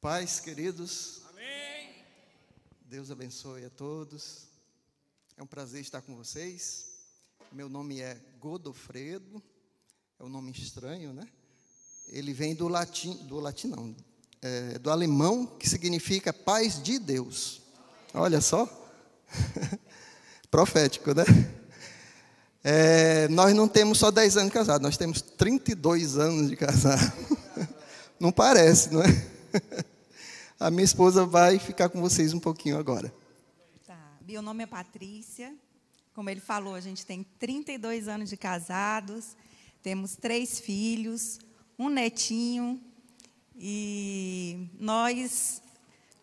Pais queridos. Amém. Deus abençoe a todos. É um prazer estar com vocês. Meu nome é Godofredo. É um nome estranho, né? Ele vem do latim, do latim não, é, do alemão, que significa paz de Deus. Olha só. Profético, né? É, nós não temos só 10 anos de casado, nós temos 32 anos de casado. Não parece, não é? A minha esposa vai ficar com vocês um pouquinho agora. Tá. Meu nome é Patrícia. Como ele falou, a gente tem 32 anos de casados, temos três filhos, um netinho, e nós,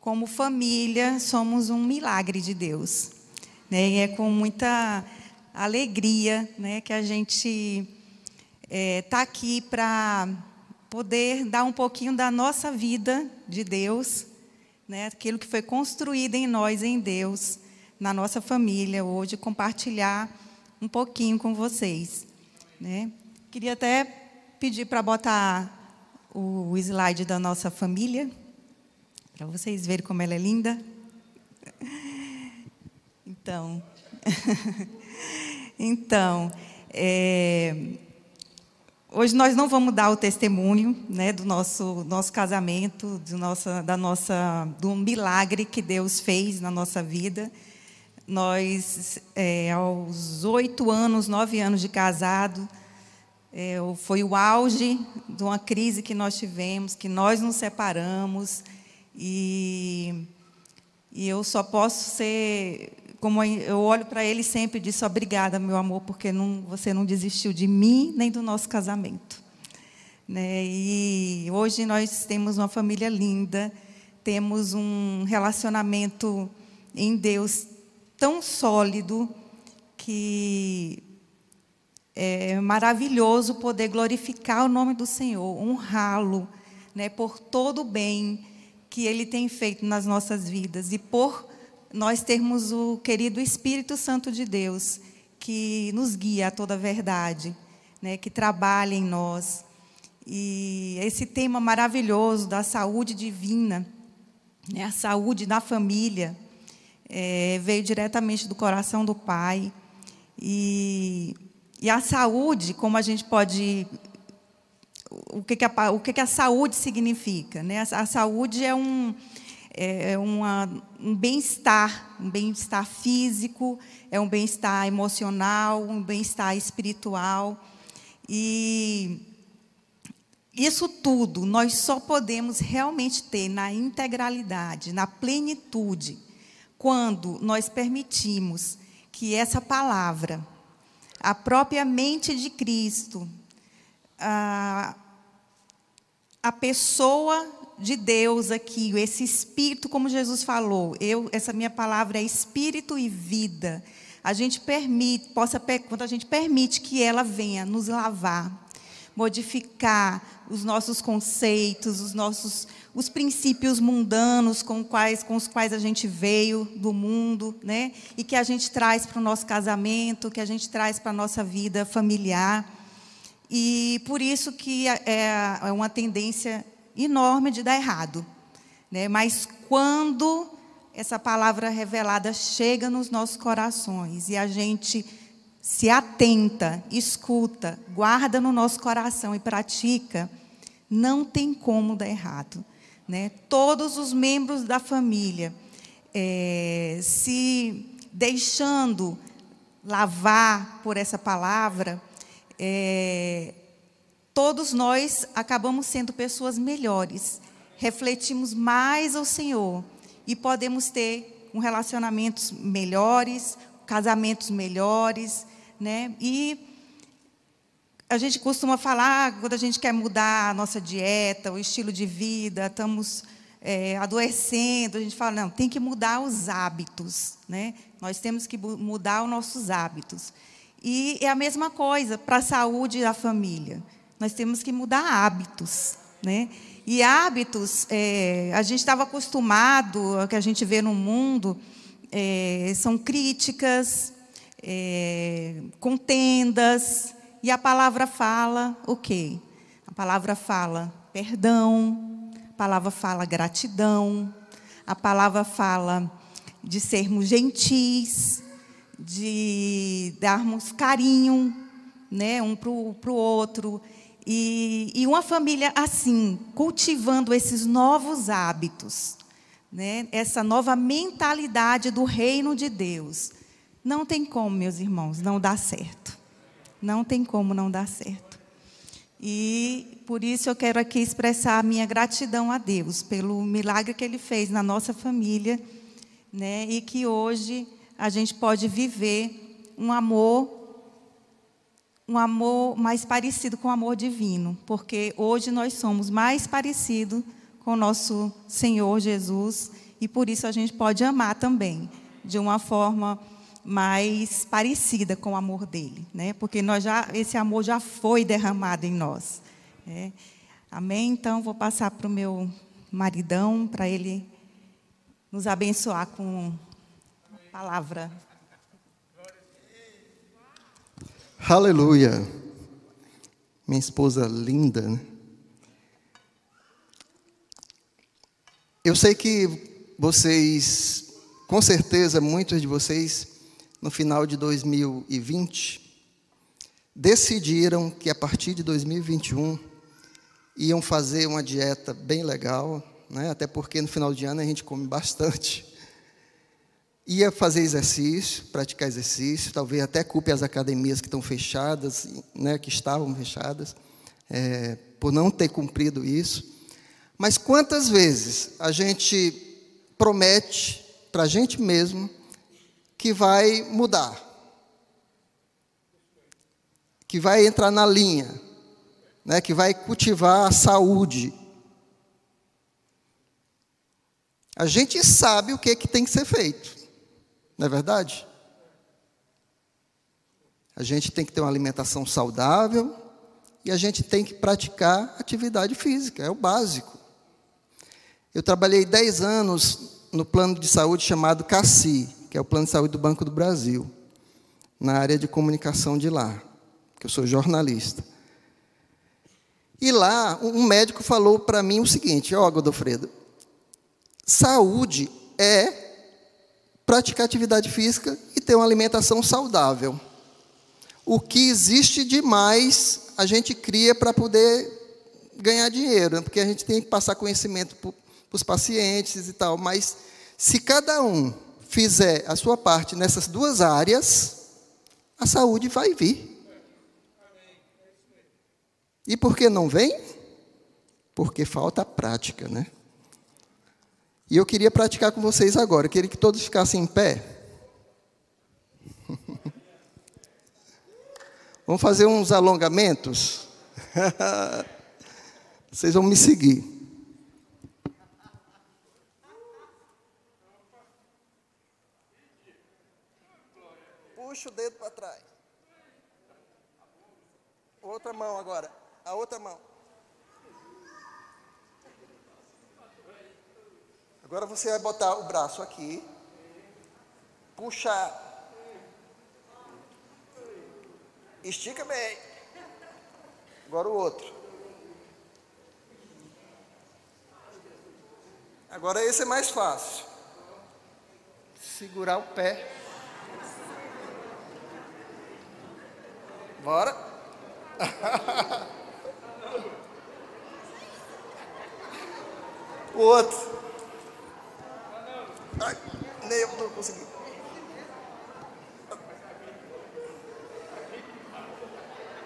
como família, somos um milagre de Deus. Né? E é com muita alegria né, que a gente está é, tá aqui para poder dar um pouquinho da nossa vida de Deus, né, aquilo que foi construído em nós, em Deus, na nossa família, hoje, compartilhar um pouquinho com vocês. Né. Queria até pedir para botar o slide da nossa família, para vocês verem como ela é linda. Então, então, é, Hoje nós não vamos dar o testemunho né, do nosso, nosso casamento, do, nossa, da nossa, do milagre que Deus fez na nossa vida. Nós, é, aos oito anos, nove anos de casado, é, foi o auge de uma crise que nós tivemos, que nós nos separamos. E, e eu só posso ser como eu olho para ele sempre disse obrigada, meu amor, porque não, você não desistiu de mim nem do nosso casamento. Né? E hoje nós temos uma família linda, temos um relacionamento em Deus tão sólido que é maravilhoso poder glorificar o nome do Senhor, honrá-lo, né, por todo o bem que Ele tem feito nas nossas vidas e por nós termos o querido Espírito Santo de Deus, que nos guia a toda a verdade, né, que trabalha em nós. E esse tema maravilhoso da saúde divina, né, a saúde da família, é, veio diretamente do coração do Pai. E, e a saúde, como a gente pode o que, que, a, o que, que a saúde significa? Né? A, a saúde é um, é, é uma, um bem-estar, um bem-estar físico, é um bem-estar emocional, um bem-estar espiritual. E isso tudo nós só podemos realmente ter na integralidade, na plenitude, quando nós permitimos que essa palavra, a própria mente de Cristo, a, a pessoa de Deus aqui, esse espírito, como Jesus falou, eu, essa minha palavra é espírito e vida. A gente permite, possa, quando a gente permite que ela venha nos lavar, modificar os nossos conceitos, os nossos os princípios mundanos com, quais, com os quais a gente veio do mundo, né? E que a gente traz para o nosso casamento, que a gente traz para a nossa vida familiar. E por isso que é, é uma tendência enorme de dar errado. Né? Mas quando essa palavra revelada chega nos nossos corações e a gente se atenta, escuta, guarda no nosso coração e pratica, não tem como dar errado. Né? Todos os membros da família é, se deixando lavar por essa palavra, é, todos nós acabamos sendo pessoas melhores, refletimos mais ao Senhor e podemos ter um relacionamentos melhores, casamentos melhores, né? E a gente costuma falar quando a gente quer mudar a nossa dieta, o estilo de vida, estamos é, adoecendo, a gente fala não, tem que mudar os hábitos, né? Nós temos que mudar os nossos hábitos. E é a mesma coisa para a saúde da família. Nós temos que mudar hábitos, né? E hábitos, é, a gente estava acostumado, o que a gente vê no mundo, é, são críticas, é, contendas, e a palavra fala o quê? A palavra fala perdão, a palavra fala gratidão, a palavra fala de sermos gentis, de darmos carinho né, um para o outro. E, e uma família assim, cultivando esses novos hábitos, né, essa nova mentalidade do reino de Deus, não tem como, meus irmãos, não dar certo. Não tem como não dar certo. E por isso eu quero aqui expressar a minha gratidão a Deus pelo milagre que Ele fez na nossa família, né, e que hoje a gente pode viver um amor, um amor mais parecido com o amor divino, porque hoje nós somos mais parecidos com o nosso Senhor Jesus e por isso a gente pode amar também de uma forma mais parecida com o amor dele, né? Porque nós já esse amor já foi derramado em nós. Né? Amém. Então vou passar para o meu maridão para ele nos abençoar com a palavra. Aleluia. Minha esposa linda. Eu sei que vocês, com certeza, muitos de vocês no final de 2020, decidiram que a partir de 2021 iam fazer uma dieta bem legal, né? até porque no final de ano a gente come bastante. Ia fazer exercício, praticar exercício, talvez até culpe as academias que estão fechadas, né, que estavam fechadas, é, por não ter cumprido isso. Mas quantas vezes a gente promete para a gente mesmo que vai mudar, que vai entrar na linha, né, que vai cultivar a saúde. A gente sabe o que, é que tem que ser feito, não é verdade? A gente tem que ter uma alimentação saudável e a gente tem que praticar atividade física, é o básico. Eu trabalhei 10 anos no plano de saúde chamado CACI, que é o Plano de Saúde do Banco do Brasil, na área de comunicação de lá, que eu sou jornalista. E lá, um médico falou para mim o seguinte: Ó, oh, Godofredo, saúde é praticar atividade física e ter uma alimentação saudável. O que existe de mais a gente cria para poder ganhar dinheiro, porque a gente tem que passar conhecimento para os pacientes e tal. Mas se cada um fizer a sua parte nessas duas áreas, a saúde vai vir. E por que não vem? Porque falta prática, né? E eu queria praticar com vocês agora. Eu queria que todos ficassem em pé. Vamos fazer uns alongamentos. Vocês vão me seguir. puxa o dedo para trás. Outra mão agora. A outra mão. Agora você vai botar o braço aqui. Puxar. Estica bem. Agora o outro. Agora esse é mais fácil. Segurar o pé. Bora. o outro. Nem eu não consegui.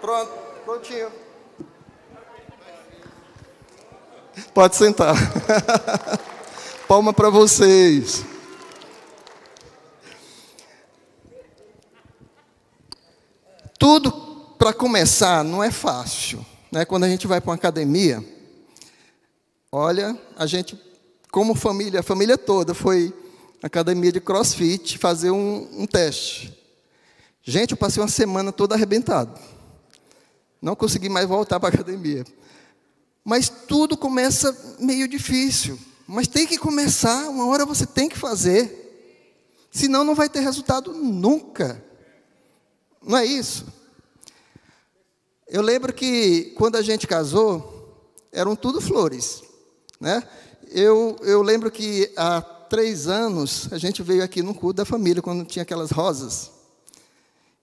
Pronto, prontinho. Pode sentar. Palma para vocês. Tudo para começar, não é fácil. Né? Quando a gente vai para uma academia, olha, a gente, como família, a família toda foi academia de crossfit fazer um, um teste. Gente, eu passei uma semana toda arrebentado. Não consegui mais voltar para a academia. Mas tudo começa meio difícil. Mas tem que começar, uma hora você tem que fazer. Senão não vai ter resultado nunca. Não é isso? Eu lembro que quando a gente casou, eram tudo flores. Né? Eu, eu lembro que há três anos a gente veio aqui no culto da família, quando tinha aquelas rosas.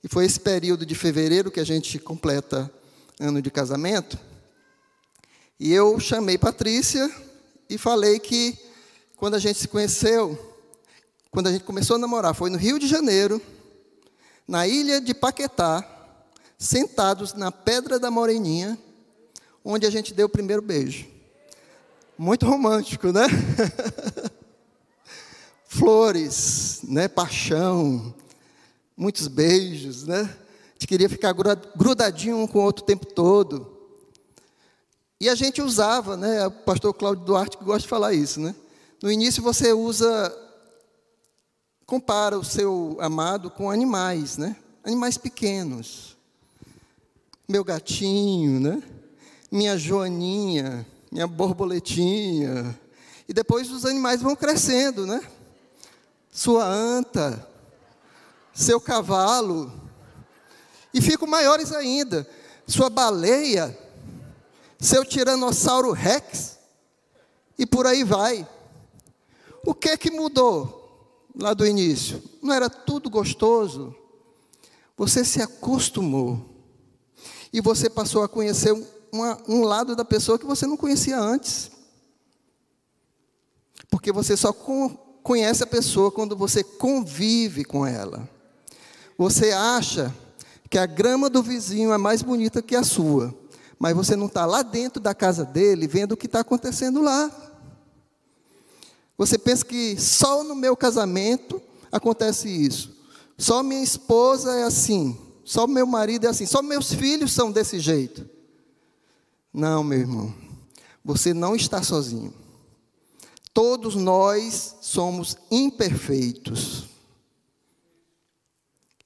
E foi esse período de fevereiro que a gente completa ano de casamento. E eu chamei Patrícia e falei que quando a gente se conheceu, quando a gente começou a namorar, foi no Rio de Janeiro, na ilha de Paquetá, sentados na Pedra da Moreninha, onde a gente deu o primeiro beijo. Muito romântico, né? Flores, né? Paixão, muitos beijos, né? A gente queria ficar grudadinho um com o outro o tempo todo. E a gente usava, né? O pastor Cláudio Duarte gosta de falar isso, né? No início você usa, compara o seu amado com animais, né? Animais pequenos. Meu gatinho, né? Minha joaninha, minha borboletinha. E depois os animais vão crescendo, né? Sua anta, seu cavalo. E ficam maiores ainda. Sua baleia seu Tiranossauro Rex, e por aí vai. O que é que mudou lá do início? Não era tudo gostoso? Você se acostumou. E você passou a conhecer uma, um lado da pessoa que você não conhecia antes. Porque você só conhece a pessoa quando você convive com ela. Você acha que a grama do vizinho é mais bonita que a sua mas você não está lá dentro da casa dele vendo o que está acontecendo lá. Você pensa que só no meu casamento acontece isso. Só minha esposa é assim. Só meu marido é assim. Só meus filhos são desse jeito. Não, meu irmão. Você não está sozinho. Todos nós somos imperfeitos.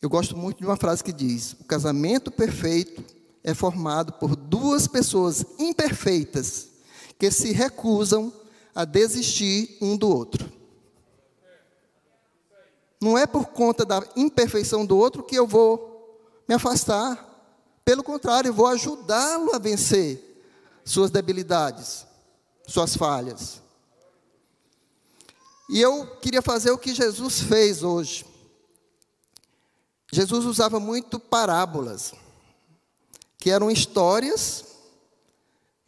Eu gosto muito de uma frase que diz: o casamento perfeito é formado por duas pessoas imperfeitas que se recusam a desistir um do outro. Não é por conta da imperfeição do outro que eu vou me afastar. Pelo contrário, eu vou ajudá-lo a vencer suas debilidades, suas falhas. E eu queria fazer o que Jesus fez hoje. Jesus usava muito parábolas que eram histórias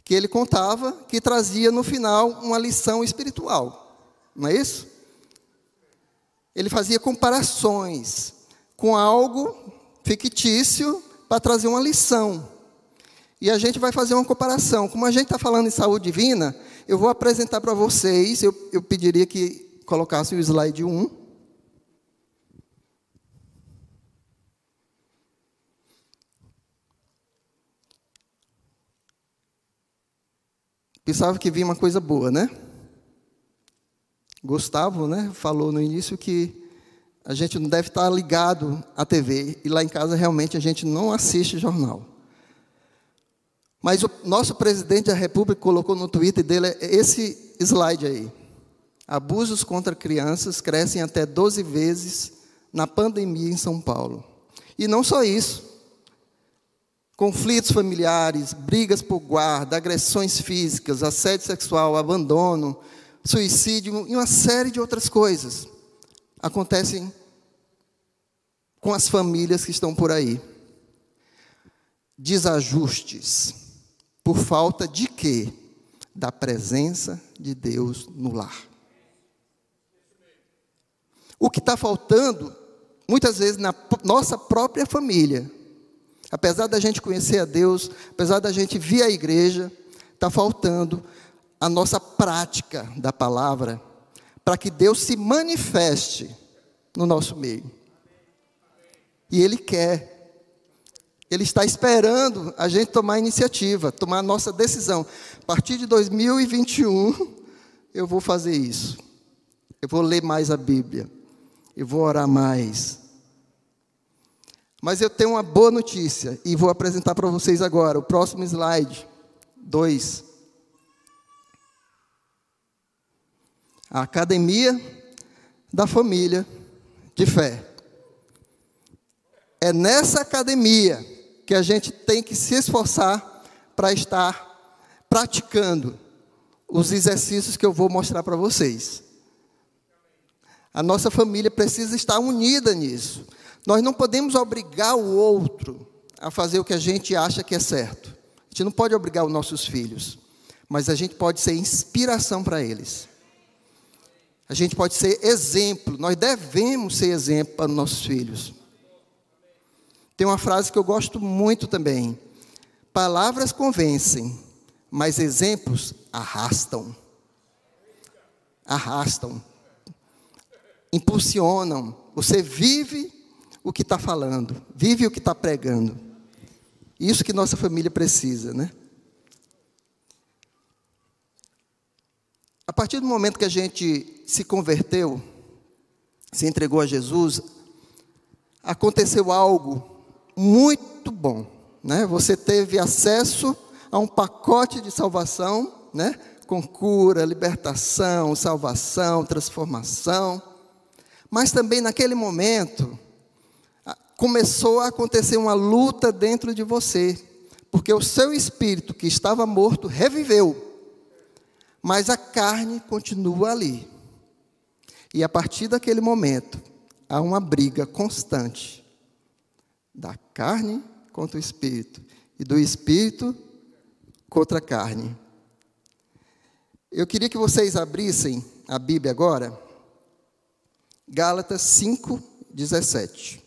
que ele contava, que trazia no final uma lição espiritual. Não é isso? Ele fazia comparações com algo fictício para trazer uma lição. E a gente vai fazer uma comparação. Como a gente está falando em saúde divina, eu vou apresentar para vocês, eu, eu pediria que colocasse o slide 1. Pensava que vinha uma coisa boa, né? Gustavo, né, falou no início que a gente não deve estar ligado à TV e lá em casa realmente a gente não assiste jornal. Mas o nosso presidente da República colocou no Twitter dele esse slide aí. Abusos contra crianças crescem até 12 vezes na pandemia em São Paulo. E não só isso conflitos familiares, brigas por guarda, agressões físicas, assédio sexual, abandono, suicídio e uma série de outras coisas acontecem com as famílias que estão por aí. Desajustes por falta de quê? Da presença de Deus no lar. O que está faltando, muitas vezes, na nossa própria família, Apesar da gente conhecer a Deus, apesar da gente vir à igreja, está faltando a nossa prática da palavra para que Deus se manifeste no nosso meio. E Ele quer, Ele está esperando a gente tomar a iniciativa, tomar a nossa decisão. A partir de 2021, eu vou fazer isso. Eu vou ler mais a Bíblia. Eu vou orar mais. Mas eu tenho uma boa notícia e vou apresentar para vocês agora. O próximo slide, 2. A Academia da Família de Fé. É nessa academia que a gente tem que se esforçar para estar praticando os exercícios que eu vou mostrar para vocês. A nossa família precisa estar unida nisso. Nós não podemos obrigar o outro a fazer o que a gente acha que é certo. A gente não pode obrigar os nossos filhos, mas a gente pode ser inspiração para eles. A gente pode ser exemplo, nós devemos ser exemplo para os nossos filhos. Tem uma frase que eu gosto muito também. Palavras convencem, mas exemplos arrastam. Arrastam. Impulsionam. Você vive o que está falando, vive o que está pregando. Isso que nossa família precisa, né? A partir do momento que a gente se converteu, se entregou a Jesus, aconteceu algo muito bom, né? Você teve acesso a um pacote de salvação, né? Com cura, libertação, salvação, transformação. Mas também naquele momento começou a acontecer uma luta dentro de você, porque o seu espírito que estava morto reviveu. Mas a carne continua ali. E a partir daquele momento, há uma briga constante da carne contra o espírito e do espírito contra a carne. Eu queria que vocês abrissem a Bíblia agora, Gálatas 5, 17.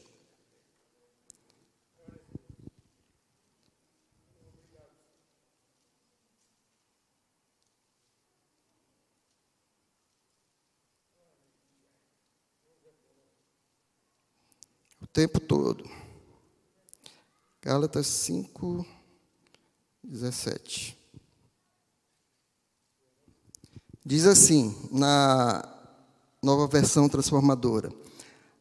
O tempo todo. Gálatas 5, 17. Diz assim, na nova versão transformadora: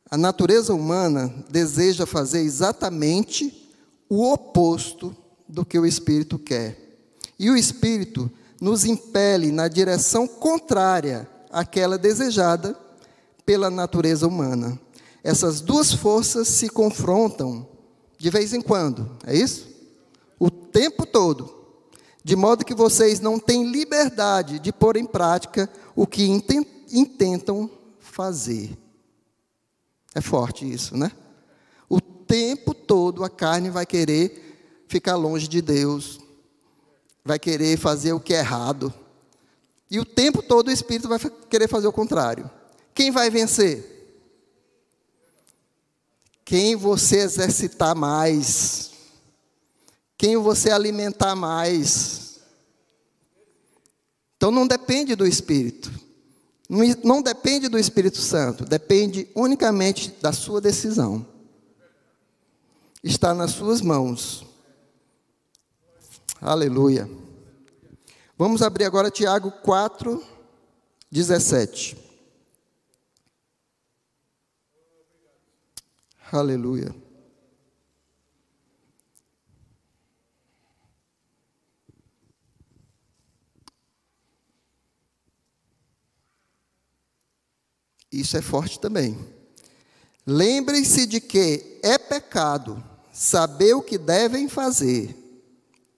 A natureza humana deseja fazer exatamente o oposto do que o espírito quer. E o espírito nos impele na direção contrária àquela desejada pela natureza humana. Essas duas forças se confrontam de vez em quando, é isso? O tempo todo. De modo que vocês não têm liberdade de pôr em prática o que intentam fazer. É forte isso, né? O tempo todo a carne vai querer ficar longe de Deus, vai querer fazer o que é errado. E o tempo todo o espírito vai querer fazer o contrário. Quem vai vencer? Quem você exercitar mais, quem você alimentar mais. Então não depende do Espírito, não, depende do Espírito Santo, depende unicamente da sua decisão. Está nas suas mãos. Aleluia. Vamos abrir agora Tiago 4, 17. Aleluia. Isso é forte também. Lembrem-se de que é pecado saber o que devem fazer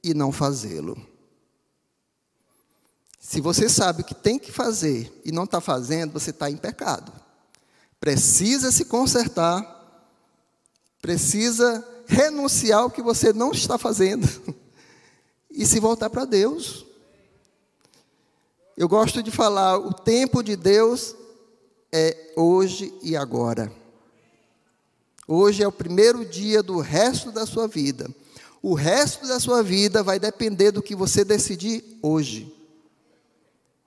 e não fazê-lo. Se você sabe o que tem que fazer e não está fazendo, você está em pecado. Precisa se consertar Precisa renunciar ao que você não está fazendo e se voltar para Deus. Eu gosto de falar, o tempo de Deus é hoje e agora. Hoje é o primeiro dia do resto da sua vida. O resto da sua vida vai depender do que você decidir hoje.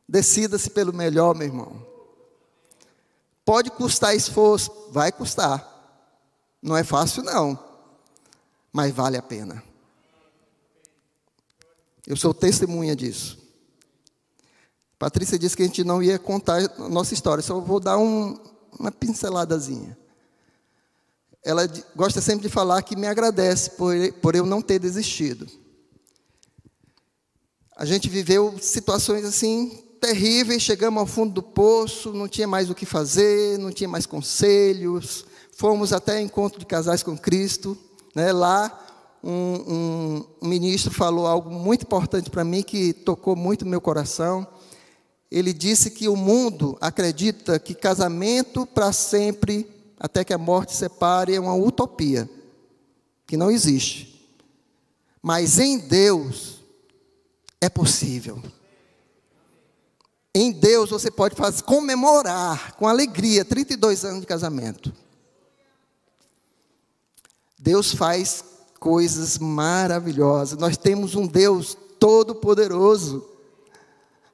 Decida-se pelo melhor, meu irmão. Pode custar esforço, vai custar. Não é fácil, não, mas vale a pena. Eu sou testemunha disso. Patrícia disse que a gente não ia contar a nossa história, só vou dar um, uma pinceladazinha. Ela gosta sempre de falar que me agradece por, por eu não ter desistido. A gente viveu situações assim terríveis, chegamos ao fundo do poço, não tinha mais o que fazer, não tinha mais conselhos, Fomos até encontro de casais com Cristo. Né? Lá, um, um, um ministro falou algo muito importante para mim, que tocou muito meu coração. Ele disse que o mundo acredita que casamento para sempre, até que a morte separe, é uma utopia, que não existe. Mas em Deus é possível. Em Deus você pode fazer, comemorar com alegria 32 anos de casamento. Deus faz coisas maravilhosas. Nós temos um Deus todo-poderoso.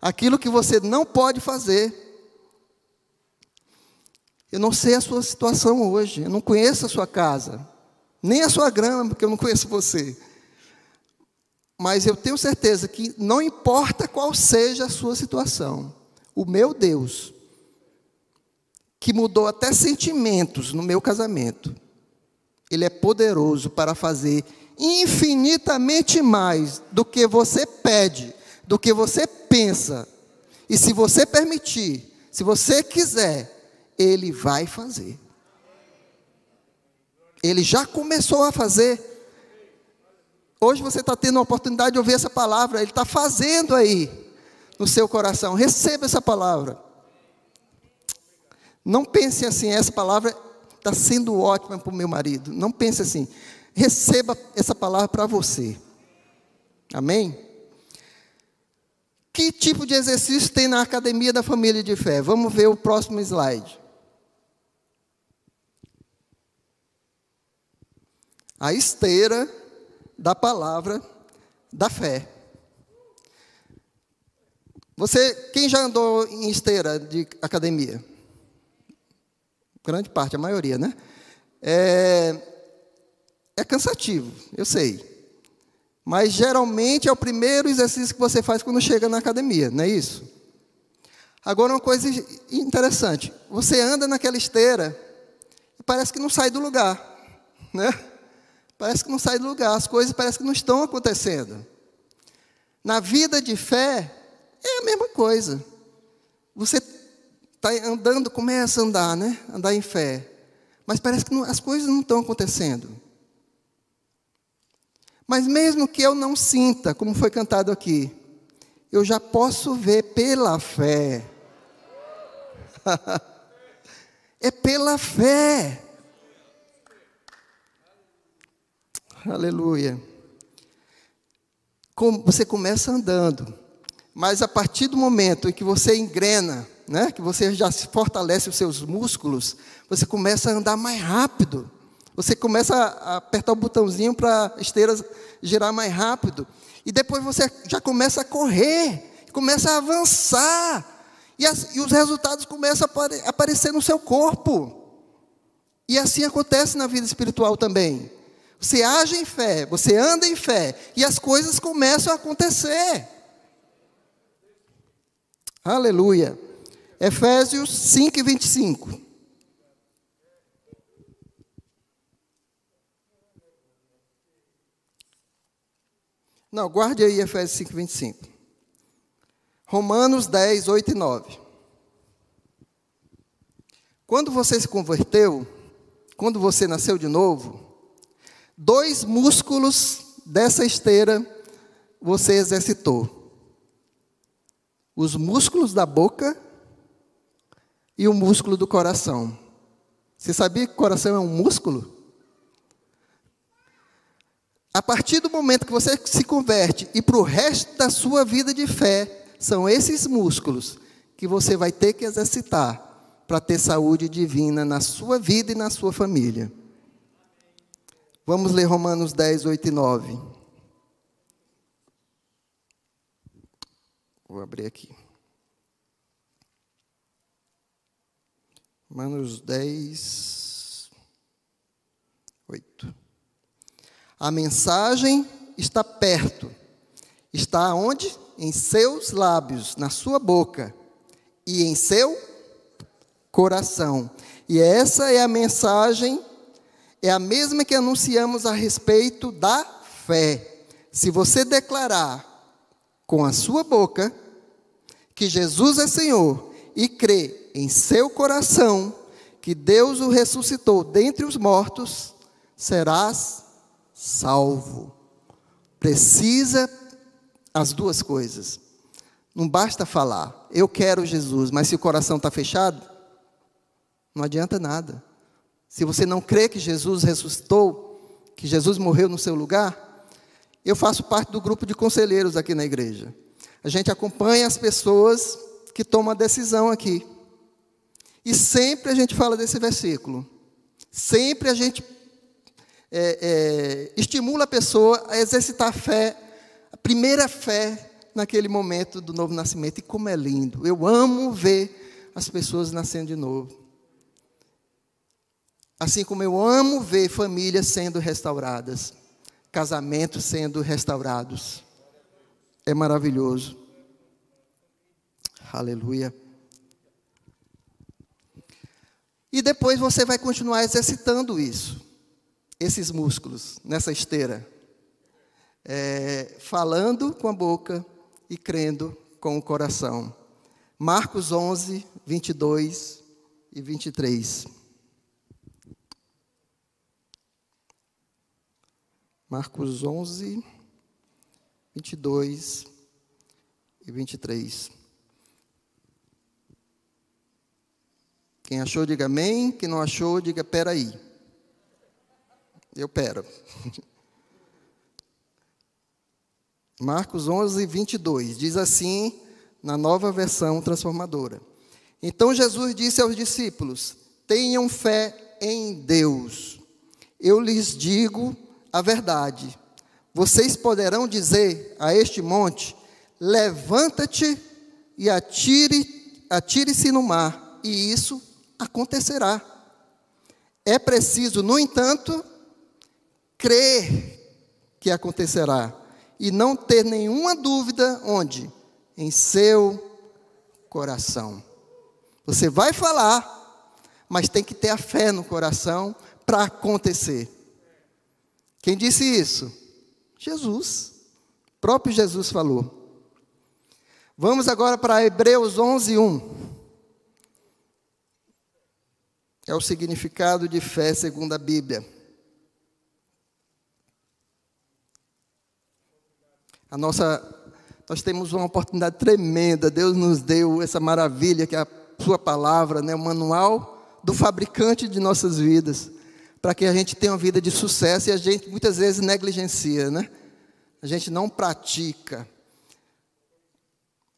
Aquilo que você não pode fazer. Eu não sei a sua situação hoje, eu não conheço a sua casa, nem a sua grama, porque eu não conheço você. Mas eu tenho certeza que não importa qual seja a sua situação, o meu Deus, que mudou até sentimentos no meu casamento, ele é poderoso para fazer infinitamente mais do que você pede, do que você pensa. E se você permitir, se você quiser, ele vai fazer. Ele já começou a fazer. Hoje você está tendo a oportunidade de ouvir essa palavra, ele está fazendo aí no seu coração. Receba essa palavra. Não pense assim, essa palavra está sendo ótima para o meu marido. Não pense assim. Receba essa palavra para você. Amém? Que tipo de exercício tem na academia da família de fé? Vamos ver o próximo slide. A esteira da palavra da fé. Você, quem já andou em esteira de academia? grande parte, a maioria, né? É, é cansativo, eu sei. Mas geralmente é o primeiro exercício que você faz quando chega na academia, não é isso? Agora, uma coisa interessante: você anda naquela esteira e parece que não sai do lugar, né? Parece que não sai do lugar, as coisas parecem que não estão acontecendo. Na vida de fé, é a mesma coisa. Você está andando, começa a andar, né? Andar em fé. Mas parece que não, as coisas não estão acontecendo. Mas mesmo que eu não sinta, como foi cantado aqui, eu já posso ver pela fé. é pela fé. Aleluia. Você começa andando, mas a partir do momento em que você engrena, né, que você já fortalece os seus músculos, você começa a andar mais rápido. Você começa a apertar o botãozinho para a esteira girar mais rápido. E depois você já começa a correr, começa a avançar. E, as, e os resultados começam a aparecer no seu corpo. E assim acontece na vida espiritual também. Você age em fé, você anda em fé, e as coisas começam a acontecer. Aleluia. Efésios 5 e 25. Não, guarde aí Efésios 5, 25. Romanos 10, 8 e 9. Quando você se converteu, quando você nasceu de novo, dois músculos dessa esteira você exercitou: os músculos da boca e o músculo do coração. Você sabia que o coração é um músculo? A partir do momento que você se converte e para o resto da sua vida de fé, são esses músculos que você vai ter que exercitar para ter saúde divina na sua vida e na sua família. Vamos ler Romanos 10, 8 e 9. Vou abrir aqui. Romanos 10, 8. A mensagem está perto. Está onde? Em seus lábios, na sua boca e em seu coração. E essa é a mensagem, é a mesma que anunciamos a respeito da fé. Se você declarar com a sua boca que Jesus é Senhor e crer em seu coração que Deus o ressuscitou dentre os mortos, serás salvo. Precisa as duas coisas. Não basta falar, eu quero Jesus, mas se o coração está fechado, não adianta nada. Se você não crê que Jesus ressuscitou, que Jesus morreu no seu lugar, eu faço parte do grupo de conselheiros aqui na igreja. A gente acompanha as pessoas que tomam a decisão aqui. E sempre a gente fala desse versículo. Sempre a gente é, é, estimula a pessoa a exercitar a fé, a primeira fé naquele momento do novo nascimento. E como é lindo. Eu amo ver as pessoas nascendo de novo. Assim como eu amo ver famílias sendo restauradas, casamentos sendo restaurados. É maravilhoso. Aleluia. E depois você vai continuar exercitando isso, esses músculos, nessa esteira. É, falando com a boca e crendo com o coração. Marcos 11, 22 e 23. Marcos 11, 22 e 23. Quem achou, diga amém. Quem não achou, diga peraí. Eu pero. Marcos 11, 22. Diz assim, na nova versão transformadora. Então Jesus disse aos discípulos: Tenham fé em Deus. Eu lhes digo a verdade. Vocês poderão dizer a este monte: Levanta-te e atire, atire-se no mar, e isso acontecerá. É preciso, no entanto, crer que acontecerá e não ter nenhuma dúvida onde? Em seu coração. Você vai falar, mas tem que ter a fé no coração para acontecer. Quem disse isso? Jesus. O próprio Jesus falou. Vamos agora para Hebreus 11, 1. É o significado de fé segundo a Bíblia. A nossa, nós temos uma oportunidade tremenda. Deus nos deu essa maravilha que é a Sua palavra, né, o manual do fabricante de nossas vidas, para que a gente tenha uma vida de sucesso e a gente muitas vezes negligencia, né? A gente não pratica,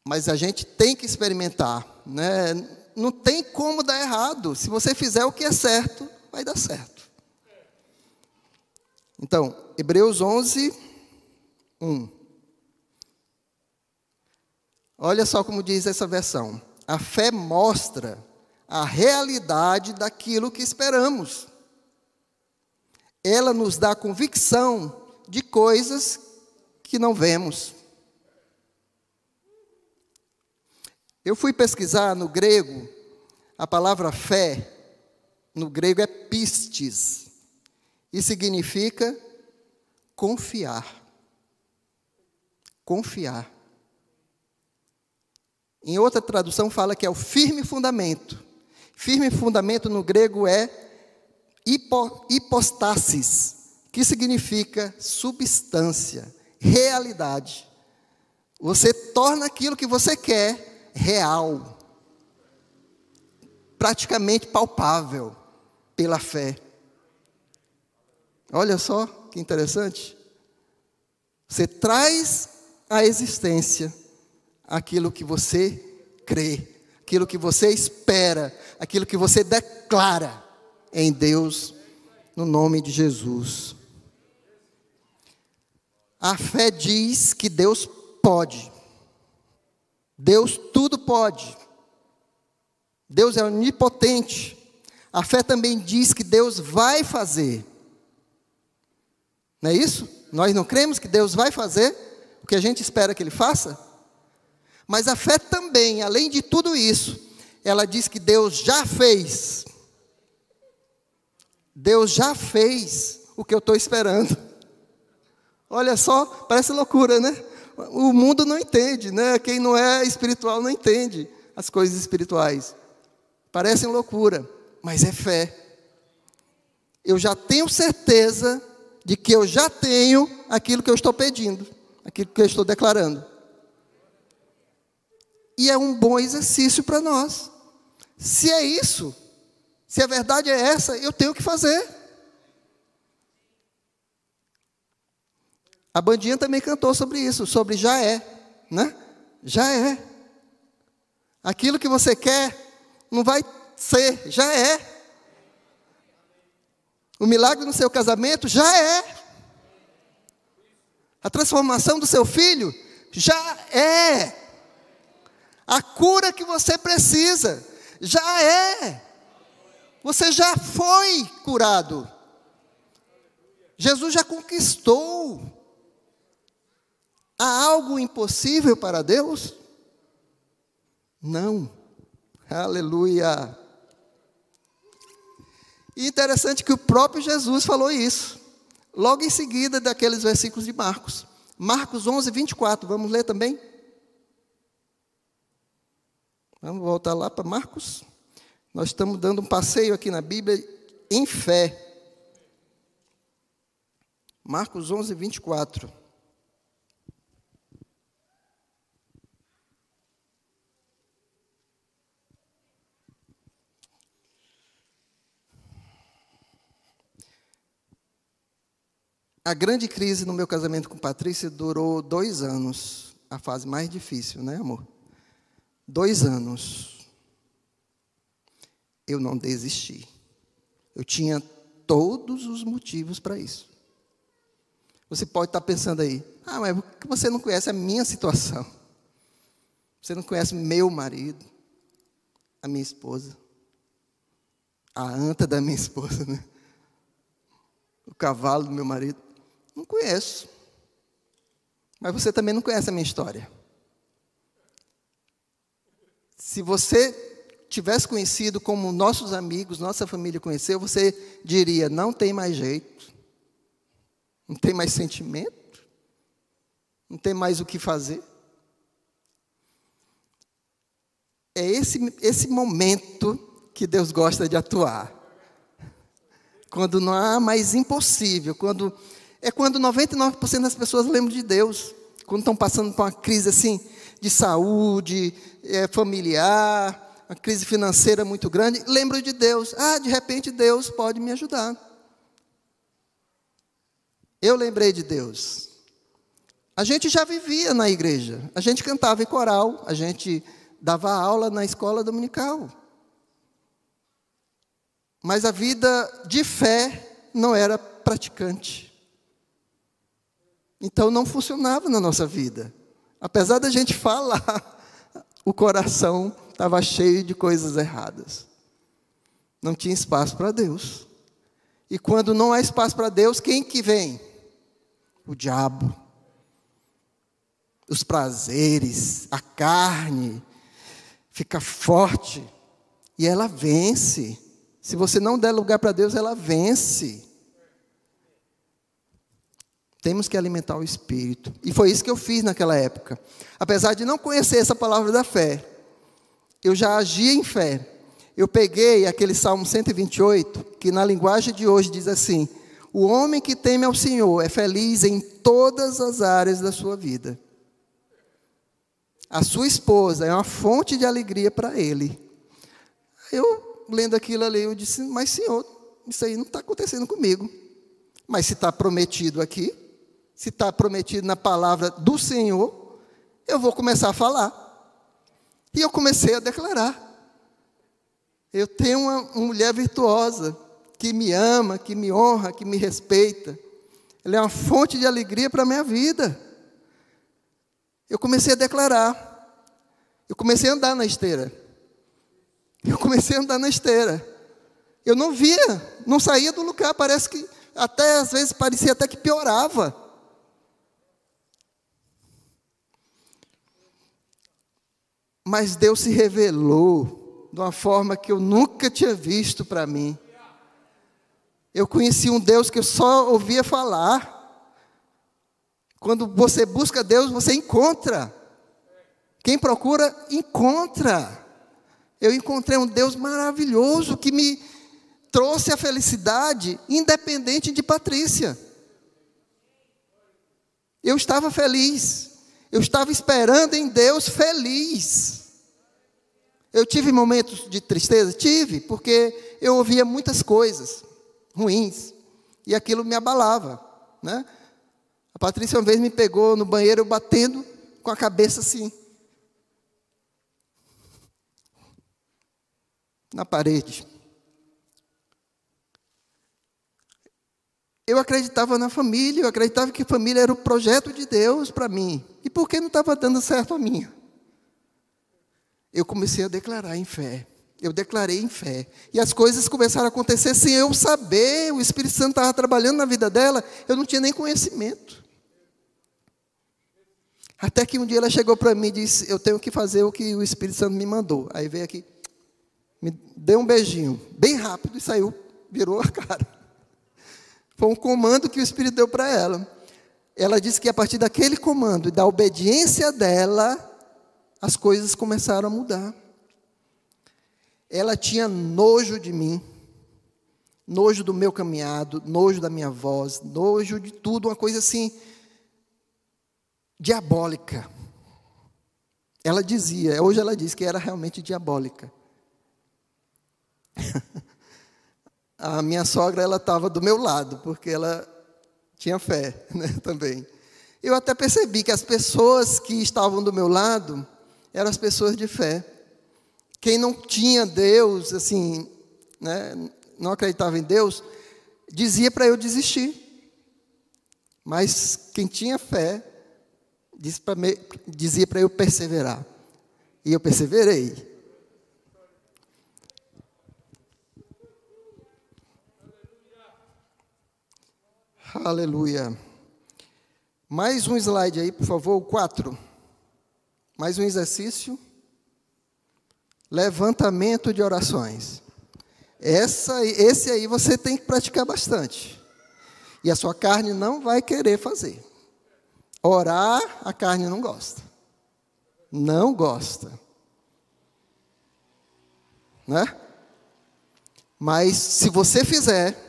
mas a gente tem que experimentar, né? não tem como dar errado. Se você fizer o que é certo, vai dar certo. Então, Hebreus 11, 1. Olha só como diz essa versão. A fé mostra a realidade daquilo que esperamos. Ela nos dá convicção de coisas que não vemos. Eu fui pesquisar no grego, a palavra fé, no grego é pistes, e significa confiar. Confiar. Em outra tradução fala que é o firme fundamento. Firme fundamento no grego é hipo, hipostasis, que significa substância, realidade. Você torna aquilo que você quer real, praticamente palpável pela fé. Olha só que interessante. Você traz à existência aquilo que você crê, aquilo que você espera, aquilo que você declara em Deus, no nome de Jesus. A fé diz que Deus pode. Deus tudo pode. Deus é onipotente. A fé também diz que Deus vai fazer. Não é isso? Nós não cremos que Deus vai fazer o que a gente espera que Ele faça? Mas a fé também, além de tudo isso, ela diz que Deus já fez. Deus já fez o que eu estou esperando. Olha só, parece loucura, né? o mundo não entende, né? Quem não é espiritual não entende as coisas espirituais. Parecem loucura, mas é fé. Eu já tenho certeza de que eu já tenho aquilo que eu estou pedindo, aquilo que eu estou declarando. E é um bom exercício para nós. Se é isso, se a verdade é essa, eu tenho que fazer. A bandinha também cantou sobre isso, sobre já é, né? Já é. Aquilo que você quer não vai ser, já é. O milagre no seu casamento já é. A transformação do seu filho já é. A cura que você precisa já é. Você já foi curado. Jesus já conquistou. Há algo impossível para Deus? Não. Aleluia. E interessante que o próprio Jesus falou isso. Logo em seguida daqueles versículos de Marcos. Marcos 11, 24. Vamos ler também? Vamos voltar lá para Marcos. Nós estamos dando um passeio aqui na Bíblia em fé. Marcos 11, 24. A grande crise no meu casamento com Patrícia durou dois anos. A fase mais difícil, né, amor? Dois anos. Eu não desisti. Eu tinha todos os motivos para isso. Você pode estar pensando aí, ah, mas você não conhece a minha situação. Você não conhece meu marido, a minha esposa, a anta da minha esposa, né? o cavalo do meu marido. Não conheço. Mas você também não conhece a minha história. Se você tivesse conhecido como nossos amigos, nossa família conheceu, você diria: não tem mais jeito, não tem mais sentimento, não tem mais o que fazer. É esse, esse momento que Deus gosta de atuar. Quando não há mais impossível, quando é quando 99% das pessoas lembram de Deus. Quando estão passando por uma crise assim de saúde, é, familiar, uma crise financeira muito grande, lembram de Deus. Ah, de repente Deus pode me ajudar. Eu lembrei de Deus. A gente já vivia na igreja, a gente cantava em coral, a gente dava aula na escola dominical. Mas a vida de fé não era praticante. Então não funcionava na nossa vida. Apesar da gente falar, o coração estava cheio de coisas erradas. Não tinha espaço para Deus. E quando não há espaço para Deus, quem que vem? O diabo. Os prazeres, a carne fica forte e ela vence. Se você não der lugar para Deus, ela vence. Temos que alimentar o espírito. E foi isso que eu fiz naquela época. Apesar de não conhecer essa palavra da fé, eu já agia em fé. Eu peguei aquele Salmo 128, que na linguagem de hoje diz assim: O homem que teme ao Senhor é feliz em todas as áreas da sua vida. A sua esposa é uma fonte de alegria para ele. Eu, lendo aquilo ali, eu disse: Mas, Senhor, isso aí não está acontecendo comigo. Mas se está prometido aqui, se está prometido na palavra do Senhor, eu vou começar a falar. E eu comecei a declarar. Eu tenho uma, mulher virtuosa, que me ama, que me honra, que me respeita. Ela é uma fonte de alegria para a minha vida. Eu comecei a declarar. Eu comecei a andar na esteira. Eu comecei a andar na esteira. Eu não via, não saía do lugar, parece que até às vezes parecia até que piorava. Mas Deus se revelou de uma forma que eu nunca tinha visto para mim. Eu conheci um Deus que eu só ouvia falar. Quando você busca Deus, você encontra. Quem procura, encontra. Eu encontrei um Deus maravilhoso que me trouxe a felicidade, independente de Patrícia. Eu estava feliz. Eu estava esperando em Deus feliz. Eu tive momentos de tristeza? Tive, porque eu ouvia muitas coisas ruins e aquilo me abalava, né? A Patrícia uma vez me pegou no banheiro batendo com a cabeça assim. Na parede. Eu acreditava na família, eu acreditava que a família era o projeto de Deus para mim. E por que não estava dando certo a minha? Eu comecei a declarar em fé. Eu declarei em fé. E as coisas começaram a acontecer sem eu saber. O Espírito Santo estava trabalhando na vida dela. Eu não tinha nem conhecimento. Até que um dia ela chegou para mim e disse: Eu tenho que fazer o que o Espírito Santo me mandou. Aí veio aqui, me deu um beijinho, bem rápido, e saiu, virou a cara. Foi um comando que o Espírito deu para ela. Ela disse que a partir daquele comando e da obediência dela, as coisas começaram a mudar ela tinha nojo de mim, nojo do meu caminhado, nojo da minha voz, nojo de tudo, uma coisa assim diabólica. Ela dizia, hoje ela diz que era realmente diabólica. A minha sogra ela estava do meu lado, porque ela tinha fé, né, também. Eu até percebi que as pessoas que estavam do meu lado eram as pessoas de fé. Quem não tinha Deus, assim, né, não acreditava em Deus, dizia para eu desistir. Mas quem tinha fé, dizia para eu perseverar. E eu perseverei. Aleluia. Mais um slide aí, por favor, quatro. Mais um exercício. Levantamento de orações. Essa, esse aí você tem que praticar bastante. E a sua carne não vai querer fazer. Orar, a carne não gosta. Não gosta. Né? Mas se você fizer,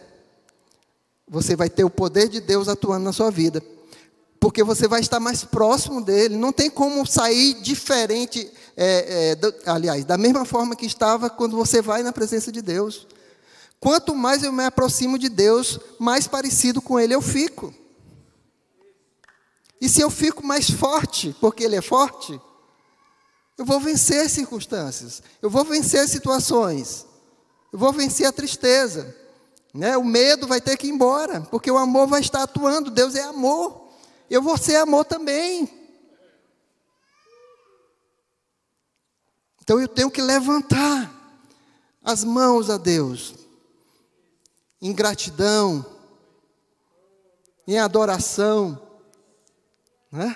você vai ter o poder de Deus atuando na sua vida. Porque você vai estar mais próximo dele. Não tem como sair diferente é, é, do, aliás, da mesma forma que estava quando você vai na presença de Deus. Quanto mais eu me aproximo de Deus, mais parecido com Ele eu fico. E se eu fico mais forte, porque Ele é forte, eu vou vencer as circunstâncias, eu vou vencer as situações, eu vou vencer a tristeza. Né? O medo vai ter que ir embora, porque o amor vai estar atuando. Deus é amor. Eu vou ser amor também. Então eu tenho que levantar as mãos a Deus, em gratidão, em adoração. Né?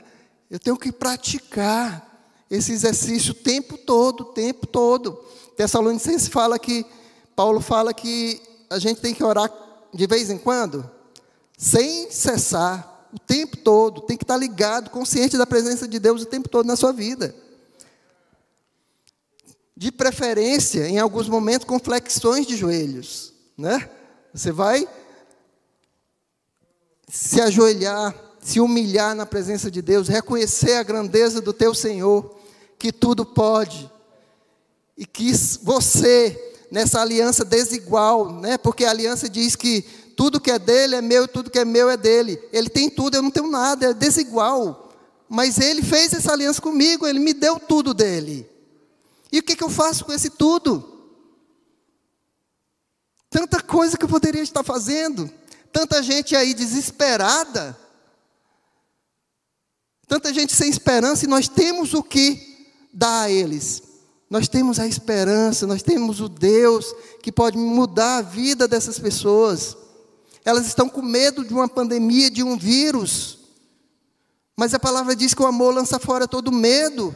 Eu tenho que praticar esse exercício o tempo todo, o tempo todo. Tessalonicenses fala que, Paulo fala que a gente tem que orar de vez em quando, sem cessar, o tempo todo, tem que estar ligado, consciente da presença de Deus o tempo todo na sua vida de preferência, em alguns momentos, com flexões de joelhos. Né? Você vai se ajoelhar, se humilhar na presença de Deus, reconhecer a grandeza do teu Senhor, que tudo pode, e que você, nessa aliança desigual, né? porque a aliança diz que tudo que é dele é meu, tudo que é meu é dele. Ele tem tudo, eu não tenho nada, é desigual. Mas ele fez essa aliança comigo, ele me deu tudo dele. E o que, que eu faço com esse tudo? Tanta coisa que eu poderia estar fazendo, tanta gente aí desesperada, tanta gente sem esperança, e nós temos o que dar a eles. Nós temos a esperança, nós temos o Deus que pode mudar a vida dessas pessoas. Elas estão com medo de uma pandemia, de um vírus. Mas a palavra diz que o amor lança fora todo medo.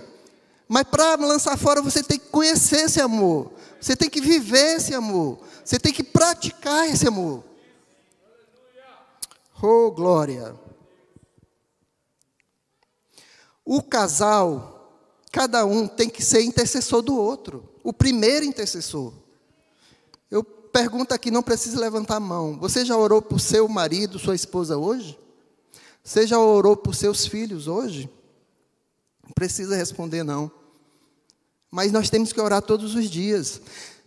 Mas para lançar fora você tem que conhecer esse amor. Você tem que viver esse amor. Você tem que praticar esse amor. Oh, glória. O casal, cada um tem que ser intercessor do outro. O primeiro intercessor. Eu pergunto aqui, não precisa levantar a mão. Você já orou por seu marido, sua esposa hoje? Você já orou por seus filhos hoje? Não precisa responder, não. mas nós temos que orar todos os dias.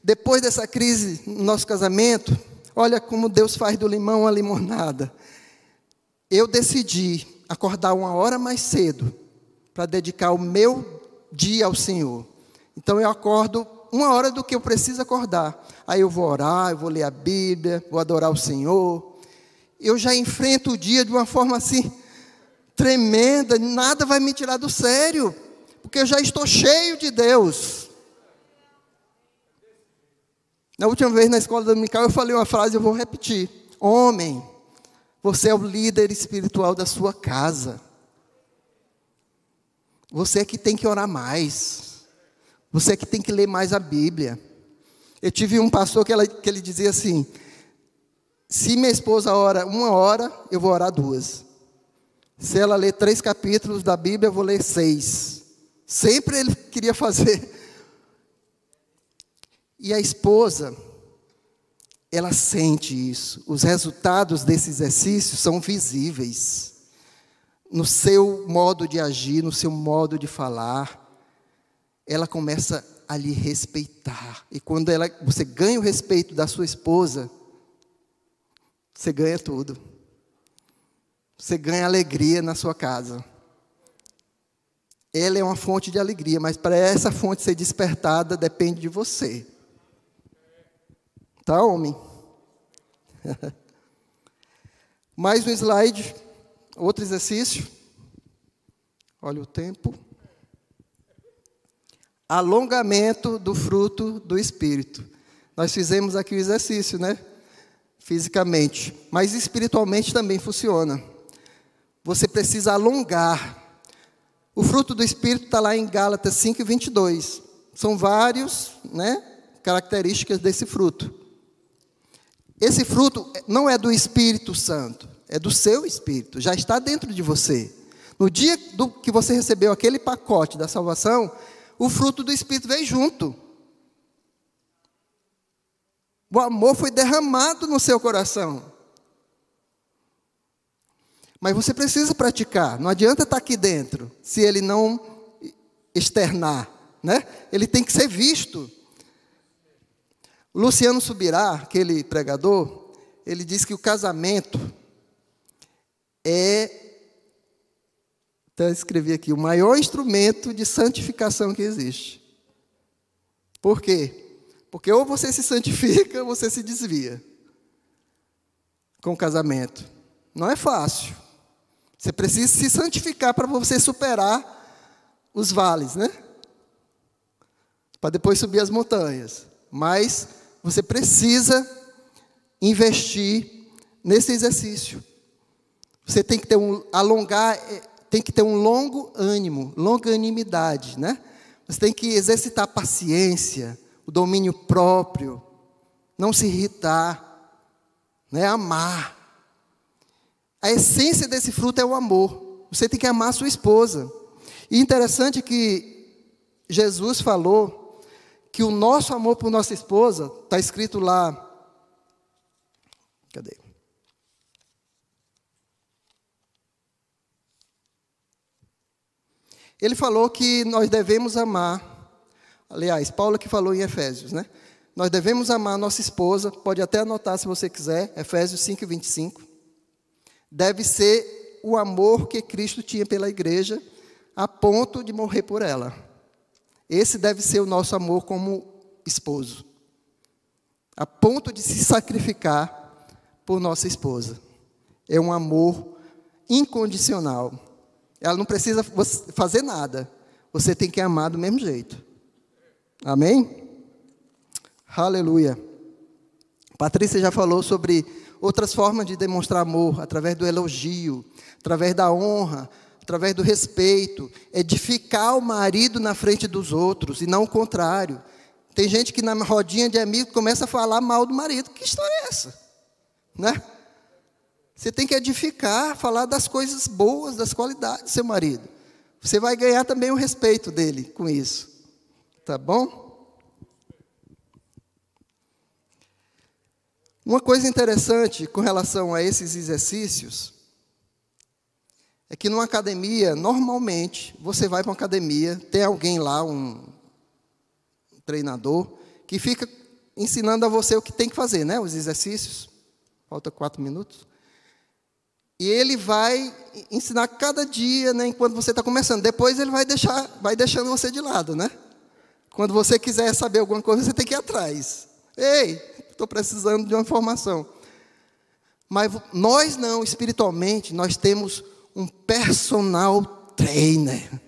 Depois dessa crise no nosso casamento, olha como Deus faz do limão a limonada. Eu decidi acordar uma hora mais cedo para dedicar o meu dia ao Senhor. Então eu acordo uma hora do que eu preciso acordar. Aí eu vou orar, eu vou ler a Bíblia, vou adorar o Senhor. Eu já enfrento o dia de uma forma assim tremenda, nada vai me tirar do sério, porque eu já estou cheio de Deus. Na última vez na escola dominical eu falei uma frase, eu vou repetir. Homem, você é o líder espiritual da sua casa. Você é que tem que orar mais. Você é que tem que ler mais a Bíblia. Eu tive um pastor que, ela, que ele dizia assim: se minha esposa ora uma hora, eu vou orar duas. Se ela ler três capítulos da Bíblia, eu vou ler seis. Sempre ele queria fazer. E a esposa, ela sente isso. Os resultados desse exercício são visíveis no seu modo de agir, no seu modo de falar. Ela começa a lhe respeitar. E quando ela, você ganha o respeito da sua esposa, você ganha tudo. Você ganha alegria na sua casa. Ela é uma fonte de alegria, mas para essa fonte ser despertada depende de você. Tá, homem? Mais um slide, outro exercício. Olha o tempo. Alongamento do fruto do Espírito. Nós fizemos aqui o exercício, né? Fisicamente. Mas espiritualmente também funciona. Você precisa alongar. O fruto do Espírito está lá em Gálatas 5, 22. São vários, né? Características desse fruto. Esse fruto não é do Espírito Santo, é do seu espírito, já está dentro de você. No dia do, que você recebeu aquele pacote da salvação, o fruto do Espírito veio junto. O amor foi derramado no seu coração. Mas você precisa praticar. Não adianta estar aqui dentro se ele não externar, né? Ele tem que ser visto. Luciano Subirá, aquele pregador, ele diz que o casamento é, então escrevi aqui, o maior instrumento de santificação que existe. Por quê? Porque ou você se santifica ou você se desvia com o casamento. Não é fácil. Você precisa se santificar para você superar os vales, né? Para depois subir as montanhas. Mas você precisa investir nesse exercício. Você tem que ter um alongar, eh, tem que ter um longo ânimo, longanimidade, né? Você tem que exercitar paciência, o domínio próprio, não se irritar, né? Amar. A essência desse fruto é o amor. Você tem que amar sua esposa. E interessante que Jesus falou que o nosso amor por nossa esposa, está escrito lá. Cadê? Ele falou que nós devemos amar. Aliás, Paulo que falou em Efésios, né? Nós devemos amar nossa esposa, pode até anotar se você quiser, Efésios 5, 25. Deve ser o amor que Cristo tinha pela igreja, a ponto de morrer por ela. Esse deve ser o nosso amor como esposo, a ponto de se sacrificar por nossa esposa. É um amor incondicional. Ela não precisa fazer nada. Você tem que amar do mesmo jeito. Amém? Aleluia. Patrícia já falou sobre outras formas de demonstrar amor, através do elogio, através da honra, através do respeito, edificar o marido na frente dos outros e não o contrário. Tem gente que na rodinha de amigos começa a falar mal do marido. Que história é essa? Né? Você tem que edificar, falar das coisas boas, das qualidades do seu marido. Você vai ganhar também o respeito dele com isso. Tá bom? Uma coisa interessante com relação a esses exercícios é que numa academia, normalmente, você vai para uma academia, tem alguém lá, um, treinador, que fica ensinando a você o que tem que fazer, né? Os exercícios. Falta quatro minutos. E ele vai ensinar cada dia, né, enquanto você está começando. Depois ele vai deixar, vai deixando você de lado, né? Quando você quiser saber alguma coisa, você tem que ir atrás. Ei, estou precisando de uma informação. Mas nós não, espiritualmente, nós temos um personal trainer.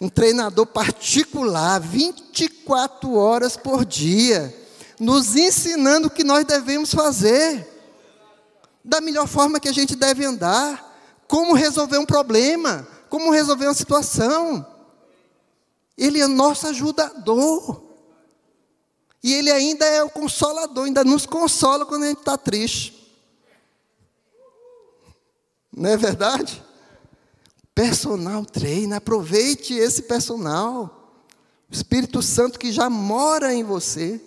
Um treinador particular, 24 horas por dia, nos ensinando o que nós devemos fazer, da melhor forma que a gente deve andar, como resolver um problema, como resolver uma situação. Ele é nosso ajudador. E Ele ainda é o consolador, ainda nos consola quando a gente está triste. Não é verdade? Personal treina, aproveite esse personal. O Espírito Santo que já mora em você.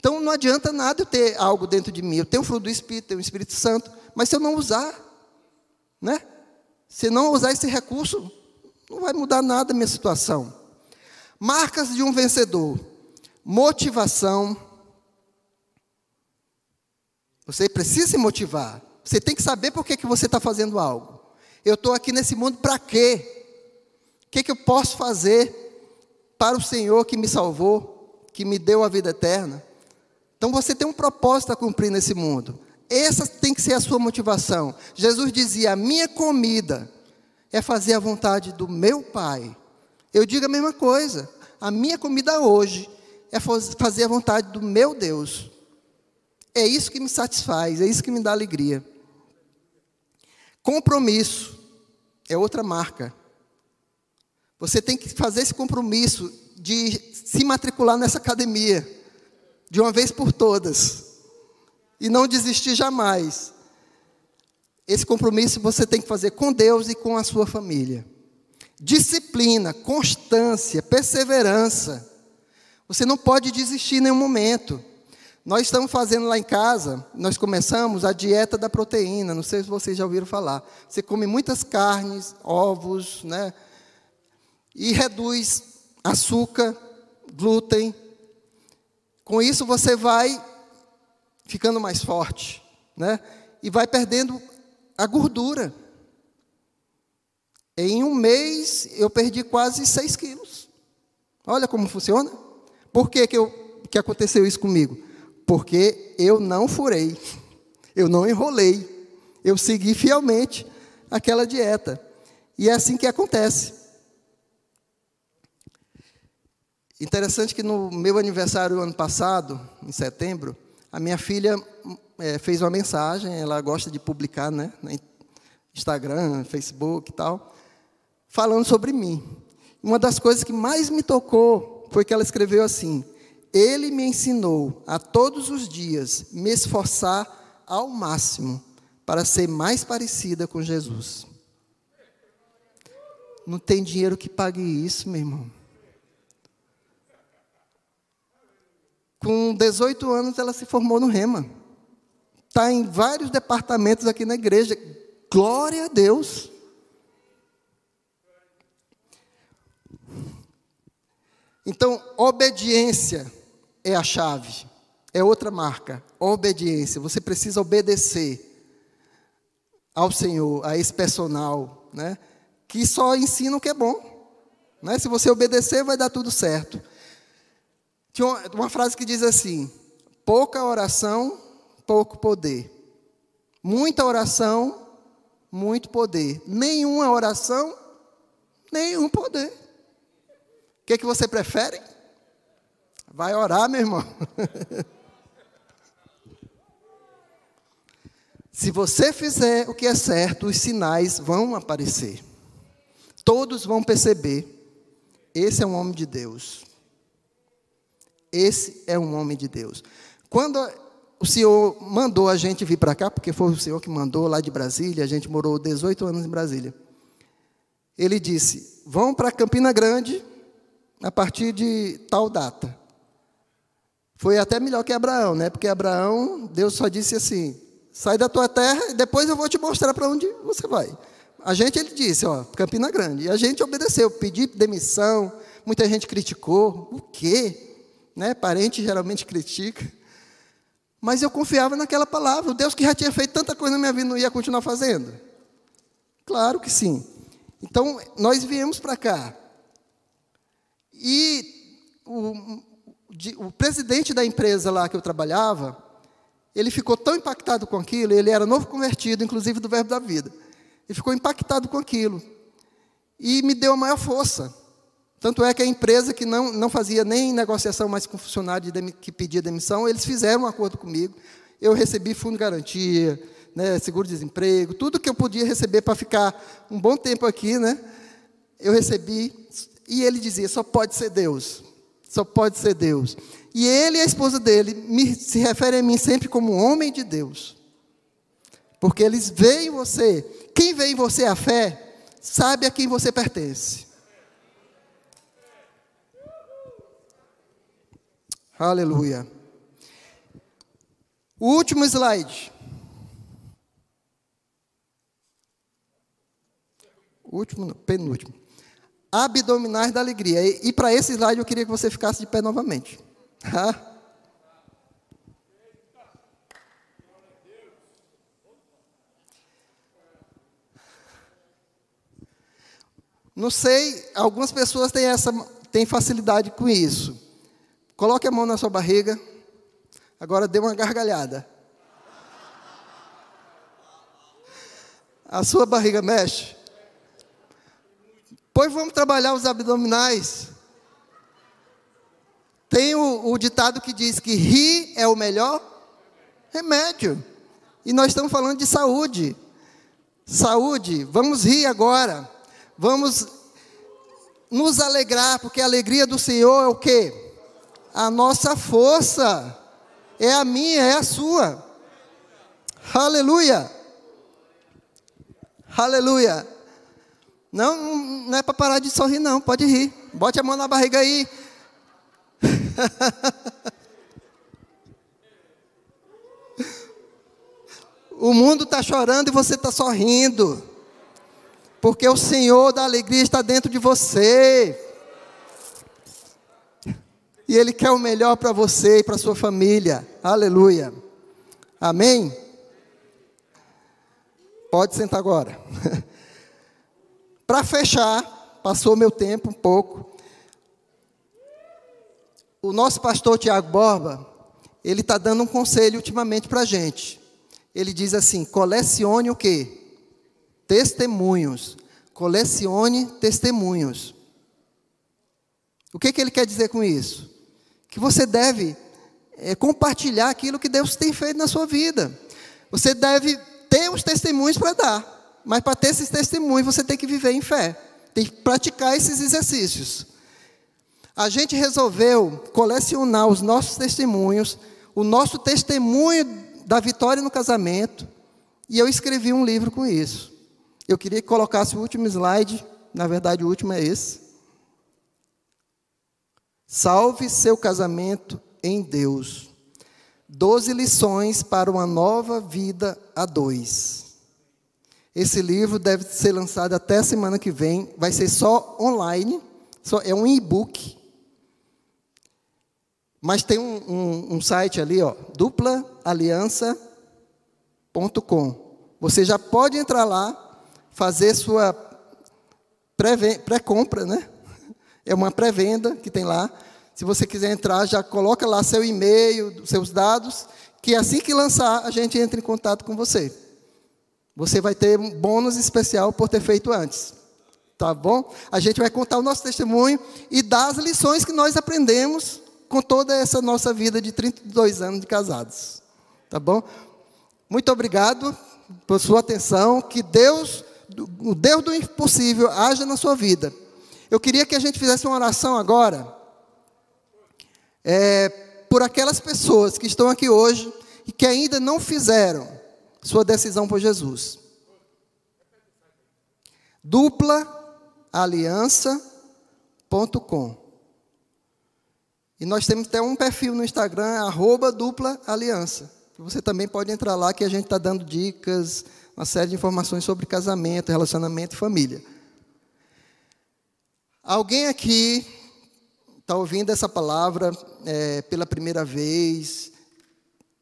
Então não adianta nada eu ter algo dentro de mim. Eu tenho o fruto do Espírito, tenho o Espírito Santo, mas se eu não usar, né? Se não usar esse recurso, não vai mudar nada a minha situação. Marcas de um vencedor: motivação. Você precisa se motivar. Você tem que saber por que, que você está fazendo algo. Eu estou aqui nesse mundo para quê? O que, que eu posso fazer para o Senhor que me salvou, que me deu a vida eterna? Então você tem um propósito a cumprir nesse mundo. Essa tem que ser a sua motivação. Jesus dizia: A minha comida é fazer a vontade do meu Pai. Eu digo a mesma coisa. A minha comida hoje é fazer a vontade do meu Deus. É isso que me satisfaz, é isso que me dá alegria. Compromisso é outra marca. Você tem que fazer esse compromisso de se matricular nessa academia, de uma vez por todas, e não desistir jamais. Esse compromisso você tem que fazer com Deus e com a sua família. Disciplina, constância, perseverança. Você não pode desistir em nenhum momento. Nós estamos fazendo lá em casa, nós começamos a dieta da proteína, não sei se vocês já ouviram falar. Você come muitas carnes, ovos, né? E reduz açúcar, glúten. Com isso você vai ficando mais forte, né? E vai perdendo a gordura. Em um mês eu perdi quase 6 quilos. Olha como funciona. Por que, que, eu, que aconteceu isso comigo? Porque eu não furei, eu não enrolei, eu segui fielmente aquela dieta. E é assim que acontece. Interessante que no meu aniversário ano passado, em setembro, a minha filha é, fez uma mensagem, ela gosta de publicar, né, Instagram, Facebook e tal, falando sobre mim. Uma das coisas que mais me tocou foi que ela escreveu assim: ele me ensinou a todos os dias me esforçar ao máximo para ser mais parecida com Jesus. Não tem dinheiro que pague isso, meu irmão. Com 18 anos, ela se formou no Rema. Está em vários departamentos aqui na igreja. Glória a Deus. Então, obediência é a chave. É outra marca. Obediência. Você precisa obedecer ao Senhor, a esse personal, né? Que só ensina o que é bom. Né? Se você obedecer, vai dar tudo certo. Tinha uma, frase que diz assim: pouca oração, pouco poder. Muita oração, muito poder. Nenhuma oração, nenhum poder. O que, é que você prefere? Vai orar, meu irmão. Se você fizer o que é certo, os sinais vão aparecer. Todos vão perceber. Esse é um homem de Deus. Esse é um homem de Deus. Quando o Senhor mandou a gente vir para cá, porque foi o Senhor que mandou lá de Brasília, a gente morou 18 anos em Brasília. Ele disse: vão para Campina Grande a partir de tal data. Foi até melhor que Abraão, né? Porque Abraão, Deus só disse assim: sai da tua terra e depois eu vou te mostrar para onde você vai. A gente, ele disse, ó, Campina Grande. E a gente obedeceu, pedi demissão, muita gente criticou. O quê? Né? Parente geralmente critica. Mas eu confiava naquela palavra. O Deus que já tinha feito tanta coisa na minha vida não ia continuar fazendo? Claro que sim. Então, nós viemos para cá. E o, o presidente da empresa lá que eu trabalhava, ele ficou tão impactado com aquilo, ele era novo convertido, inclusive do Verbo da Vida. Ele ficou impactado com aquilo. E me deu a maior força. Tanto é que a empresa que não, não fazia nem negociação mais com funcionário de, que pedia demissão, eles fizeram um acordo comigo. Eu recebi fundo de garantia, né, seguro-desemprego, tudo que eu podia receber para ficar um bom tempo aqui, né, eu recebi. E ele dizia: só pode ser Deus. Só pode ser Deus. E ele e a esposa dele me, se referem a mim sempre como homem de Deus. Porque eles veem você. Quem vê em você a fé, sabe a quem você pertence. Aleluia. O último slide. Último, não, penúltimo. Abdominais da alegria. E, e para esse slide eu queria que você ficasse de pé novamente. Não sei, algumas pessoas têm essa têm facilidade com isso. Coloque a mão na sua barriga. Agora dê uma gargalhada. A sua barriga mexe. Pois vamos trabalhar os abdominais. Tem o, o ditado que diz que rir é o melhor remédio. E nós estamos falando de saúde. Saúde, vamos rir agora. Vamos nos alegrar, porque a alegria do Senhor é o quê? A nossa força. É a minha, é a sua. Aleluia. Aleluia. Não, não é para parar de sorrir, não. Pode rir. Bote a mão na barriga aí. o mundo está chorando e você está sorrindo. Porque o Senhor da alegria está dentro de você. E Ele quer o melhor para você e para sua família. Aleluia. Amém? Pode sentar agora. para fechar, passou meu tempo um pouco. O nosso pastor Tiago Borba, ele está dando um conselho ultimamente para a gente. Ele diz assim: colecione o quê? Testemunhos. Colecione testemunhos. O que, que ele quer dizer com isso? Que você deve é, compartilhar aquilo que Deus tem feito na sua vida. Você deve ter os testemunhos para dar, mas para ter esses testemunhos você tem que viver em fé, tem que praticar esses exercícios. A gente resolveu colecionar os nossos testemunhos, o nosso testemunho da vitória no casamento, e eu escrevi um livro com isso. Eu queria que colocasse o último slide, na verdade o último é esse. Salve seu casamento em Deus. Doze lições para uma nova vida a dois. Esse livro deve ser lançado até a semana que vem. Vai ser só online. Só, é um e-book. Mas tem um, um, um site ali, ó, duplaaliança.com. Você já pode entrar lá, fazer sua pré-compra, né? É uma pré-venda que tem lá. Se você quiser entrar, já coloca lá seu e-mail, seus dados, que assim que lançar, a gente entra em contato com você. Você vai ter um bônus especial por ter feito antes. Tá bom? A gente vai contar o nosso testemunho e dar as lições que nós aprendemos com toda essa nossa vida de 32 anos de casados. Tá bom? Muito obrigado por sua atenção. Que Deus, o Deus do impossível, haja na sua vida. Eu queria que a gente fizesse uma oração agora, é, por aquelas pessoas que estão aqui hoje e que ainda não fizeram sua decisão por Jesus. Duplaaliança.com E nós temos até um perfil no Instagram, arroba dupla aliança. Você também pode entrar lá que a gente está dando dicas, uma série de informações sobre casamento, relacionamento e família. Alguém aqui está ouvindo essa palavra é, pela primeira vez,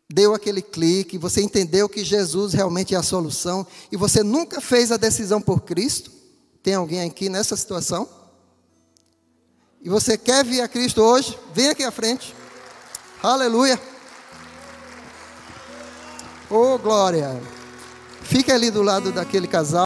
deu aquele clique, você entendeu que Jesus realmente é a solução e você nunca fez a decisão por Cristo? Tem alguém aqui nessa situação? E você quer vir a Cristo hoje? Vem aqui à frente. Aleluia. Oh, glória. Fica ali do lado daquele casal.